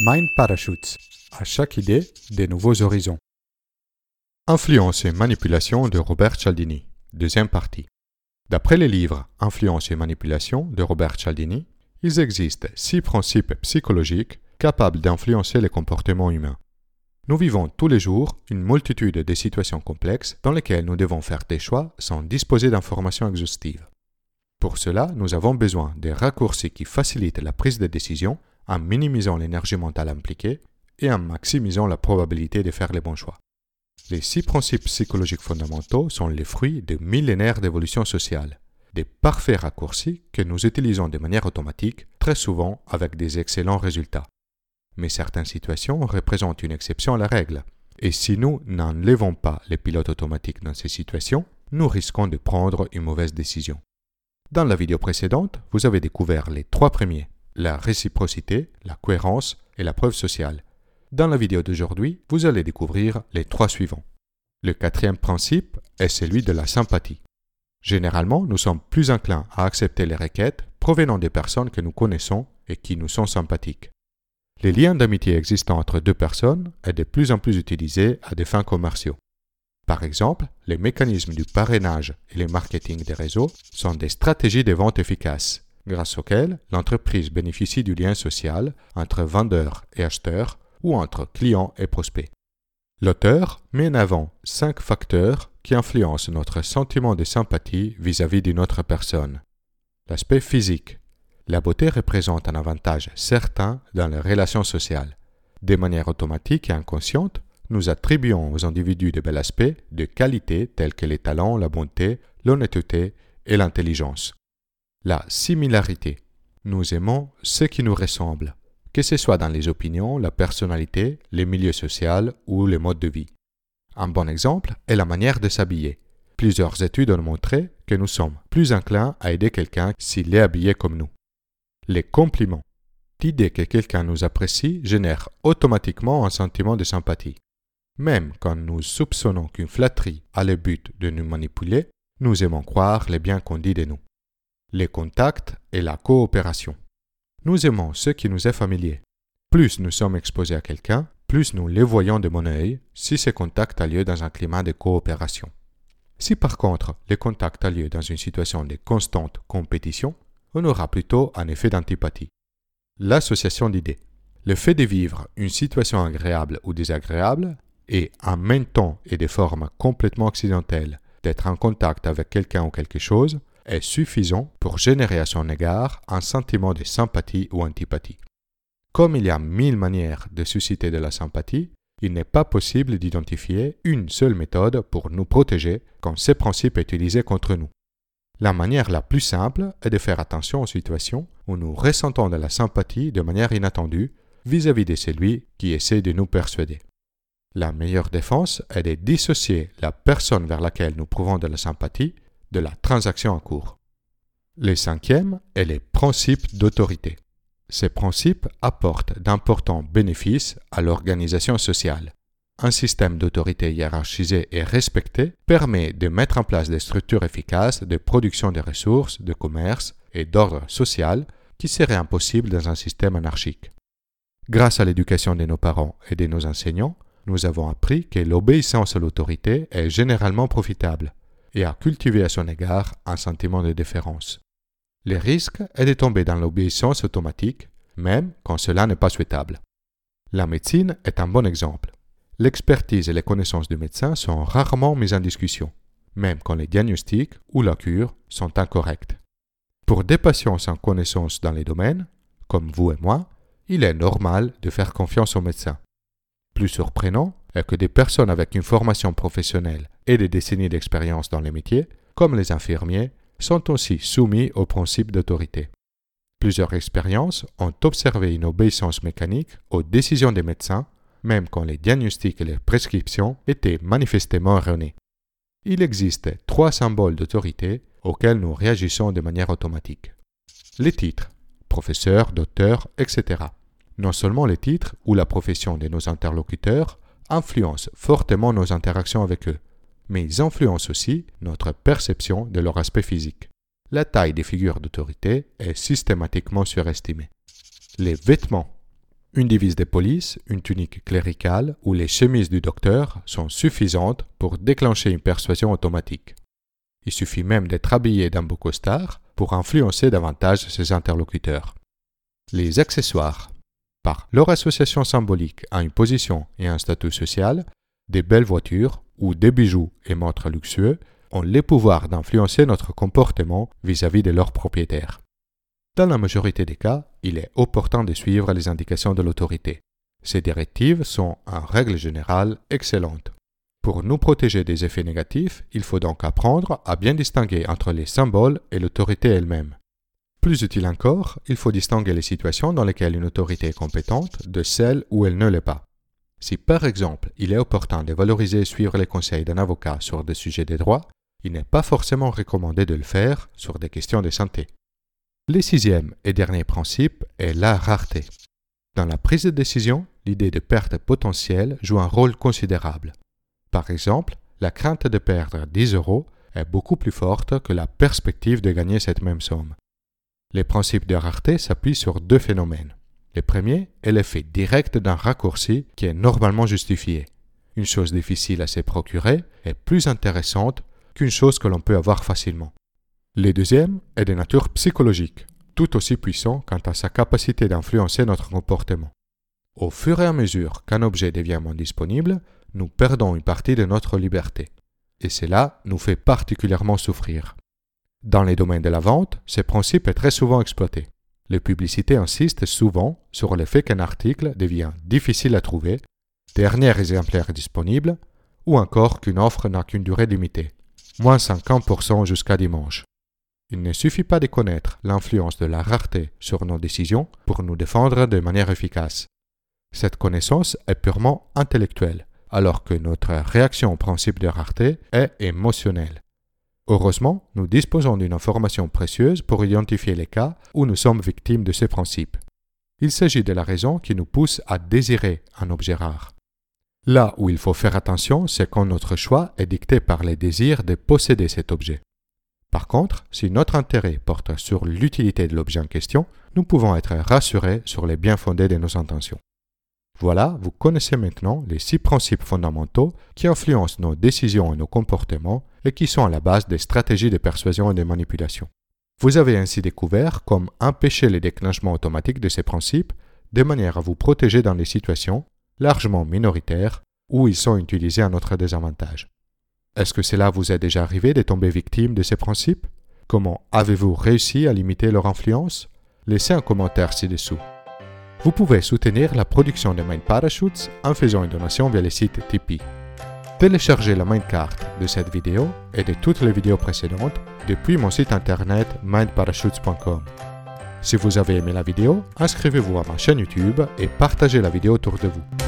Mind Parachutes. À chaque idée, des nouveaux horizons. Influence et manipulation de Robert Cialdini. Deuxième partie. D'après les livres Influence et manipulation de Robert Cialdini, il existe six principes psychologiques capables d'influencer les comportements humains. Nous vivons tous les jours une multitude de situations complexes dans lesquelles nous devons faire des choix sans disposer d'informations exhaustives. Pour cela, nous avons besoin des raccourcis qui facilitent la prise de décision en minimisant l'énergie mentale impliquée et en maximisant la probabilité de faire les bons choix. Les six principes psychologiques fondamentaux sont les fruits de millénaires d'évolution sociale, des parfaits raccourcis que nous utilisons de manière automatique, très souvent avec des excellents résultats. Mais certaines situations représentent une exception à la règle, et si nous n'enlevons pas les pilotes automatiques dans ces situations, nous risquons de prendre une mauvaise décision. Dans la vidéo précédente, vous avez découvert les trois premiers, la réciprocité, la cohérence et la preuve sociale. Dans la vidéo d'aujourd'hui, vous allez découvrir les trois suivants. Le quatrième principe est celui de la sympathie. Généralement, nous sommes plus enclins à accepter les requêtes provenant des personnes que nous connaissons et qui nous sont sympathiques. Les liens d'amitié existants entre deux personnes est de plus en plus utilisés à des fins commerciaux. Par exemple, les mécanismes du parrainage et le marketing des réseaux sont des stratégies de vente efficaces, grâce auxquelles l'entreprise bénéficie du lien social entre vendeurs et acheteurs ou entre clients et prospects. L'auteur met en avant cinq facteurs qui influencent notre sentiment de sympathie vis-à-vis d'une autre personne. L'aspect physique. La beauté représente un avantage certain dans les relations sociales. De manière automatique et inconsciente, nous attribuons aux individus de bel aspect de qualités telles que les talents, la bonté, l'honnêteté et l'intelligence. La similarité. Nous aimons ce qui nous ressemble que ce soit dans les opinions, la personnalité, les milieux sociaux ou les modes de vie. Un bon exemple est la manière de s'habiller. Plusieurs études ont montré que nous sommes plus enclins à aider quelqu'un s'il est habillé comme nous. Les compliments. L'idée que quelqu'un nous apprécie génère automatiquement un sentiment de sympathie. Même quand nous soupçonnons qu'une flatterie a le but de nous manipuler, nous aimons croire les biens qu'on dit de nous. Les contacts et la coopération. Nous aimons ce qui nous est familier. Plus nous sommes exposés à quelqu'un, plus nous les voyons de mon œil si ce contact a lieu dans un climat de coopération. Si par contre le contact a lieu dans une situation de constante compétition, on aura plutôt un effet d'antipathie. L'association d'idées. Le fait de vivre une situation agréable ou désagréable et en même temps et de forme complètement accidentelle d'être en contact avec quelqu'un ou quelque chose est suffisant pour générer à son égard un sentiment de sympathie ou antipathie. Comme il y a mille manières de susciter de la sympathie, il n'est pas possible d'identifier une seule méthode pour nous protéger quand ce principe est utilisé contre nous. La manière la plus simple est de faire attention aux situations où nous ressentons de la sympathie de manière inattendue vis-à-vis de celui qui essaie de nous persuader. La meilleure défense est de dissocier la personne vers laquelle nous prouvons de la sympathie de la transaction en cours. Le cinquième est les principes d'autorité. Ces principes apportent d'importants bénéfices à l'organisation sociale. Un système d'autorité hiérarchisé et respecté permet de mettre en place des structures efficaces de production des ressources, de commerce et d'ordre social qui seraient impossibles dans un système anarchique. Grâce à l'éducation de nos parents et de nos enseignants, nous avons appris que l'obéissance à l'autorité est généralement profitable et à cultiver à son égard un sentiment de déférence. Le risque est de tomber dans l'obéissance automatique, même quand cela n'est pas souhaitable. La médecine est un bon exemple. L'expertise et les connaissances du médecin sont rarement mises en discussion, même quand les diagnostics ou la cure sont incorrects. Pour des patients sans connaissance dans les domaines, comme vous et moi, il est normal de faire confiance au médecin. Plus surprenant est que des personnes avec une formation professionnelle et des décennies d'expérience dans les métiers, comme les infirmiers, sont aussi soumis au principe d'autorité. Plusieurs expériences ont observé une obéissance mécanique aux décisions des médecins, même quand les diagnostics et les prescriptions étaient manifestement erronés. Il existe trois symboles d'autorité auxquels nous réagissons de manière automatique. Les titres, professeur, docteur, etc. Non seulement les titres ou la profession de nos interlocuteurs influencent fortement nos interactions avec eux, mais ils influencent aussi notre perception de leur aspect physique. La taille des figures d'autorité est systématiquement surestimée. Les vêtements. une divise de police, une tunique cléricale ou les chemises du docteur sont suffisantes pour déclencher une persuasion automatique. Il suffit même d'être habillé d'un beau costard pour influencer davantage ses interlocuteurs. Les accessoires. Par leur association symbolique à une position et un statut social, des belles voitures ou des bijoux et montres luxueux ont le pouvoir d'influencer notre comportement vis-à-vis de leurs propriétaires. Dans la majorité des cas, il est opportun de suivre les indications de l'autorité. Ces directives sont, en règle générale, excellentes. Pour nous protéger des effets négatifs, il faut donc apprendre à bien distinguer entre les symboles et l'autorité elle-même. Plus utile encore, il faut distinguer les situations dans lesquelles une autorité est compétente de celles où elle ne l'est pas. Si par exemple il est opportun de valoriser et suivre les conseils d'un avocat sur des sujets des droits, il n'est pas forcément recommandé de le faire sur des questions de santé. Le sixième et dernier principe est la rareté. Dans la prise de décision, l'idée de perte potentielle joue un rôle considérable. Par exemple, la crainte de perdre 10 euros est beaucoup plus forte que la perspective de gagner cette même somme. Les principes de rareté s'appuient sur deux phénomènes. Le premier est l'effet direct d'un raccourci qui est normalement justifié. Une chose difficile à se procurer est plus intéressante qu'une chose que l'on peut avoir facilement. Le deuxième est de nature psychologique, tout aussi puissant quant à sa capacité d'influencer notre comportement. Au fur et à mesure qu'un objet devient moins disponible, nous perdons une partie de notre liberté. Et cela nous fait particulièrement souffrir. Dans les domaines de la vente, ce principe est très souvent exploité. Les publicités insistent souvent sur le fait qu'un article devient difficile à trouver, dernier exemplaire disponible, ou encore qu'une offre n'a qu'une durée limitée moins 50% jusqu'à dimanche. Il ne suffit pas de connaître l'influence de la rareté sur nos décisions pour nous défendre de manière efficace. Cette connaissance est purement intellectuelle, alors que notre réaction au principe de rareté est émotionnelle. Heureusement, nous disposons d'une information précieuse pour identifier les cas où nous sommes victimes de ces principes. Il s'agit de la raison qui nous pousse à désirer un objet rare. Là où il faut faire attention, c'est quand notre choix est dicté par les désirs de posséder cet objet. Par contre, si notre intérêt porte sur l'utilité de l'objet en question, nous pouvons être rassurés sur les bien fondés de nos intentions. Voilà, vous connaissez maintenant les six principes fondamentaux qui influencent nos décisions et nos comportements et qui sont à la base des stratégies de persuasion et de manipulation. Vous avez ainsi découvert comment empêcher les déclenchements automatiques de ces principes de manière à vous protéger dans les situations largement minoritaires où ils sont utilisés à notre désavantage. Est-ce que cela vous est déjà arrivé de tomber victime de ces principes? Comment avez-vous réussi à limiter leur influence? Laissez un commentaire ci-dessous. Vous pouvez soutenir la production de Mind Parachutes en faisant une donation via le site Tipeee. Téléchargez la Mindcard de cette vidéo et de toutes les vidéos précédentes depuis mon site internet mindparachutes.com. Si vous avez aimé la vidéo, inscrivez-vous à ma chaîne YouTube et partagez la vidéo autour de vous.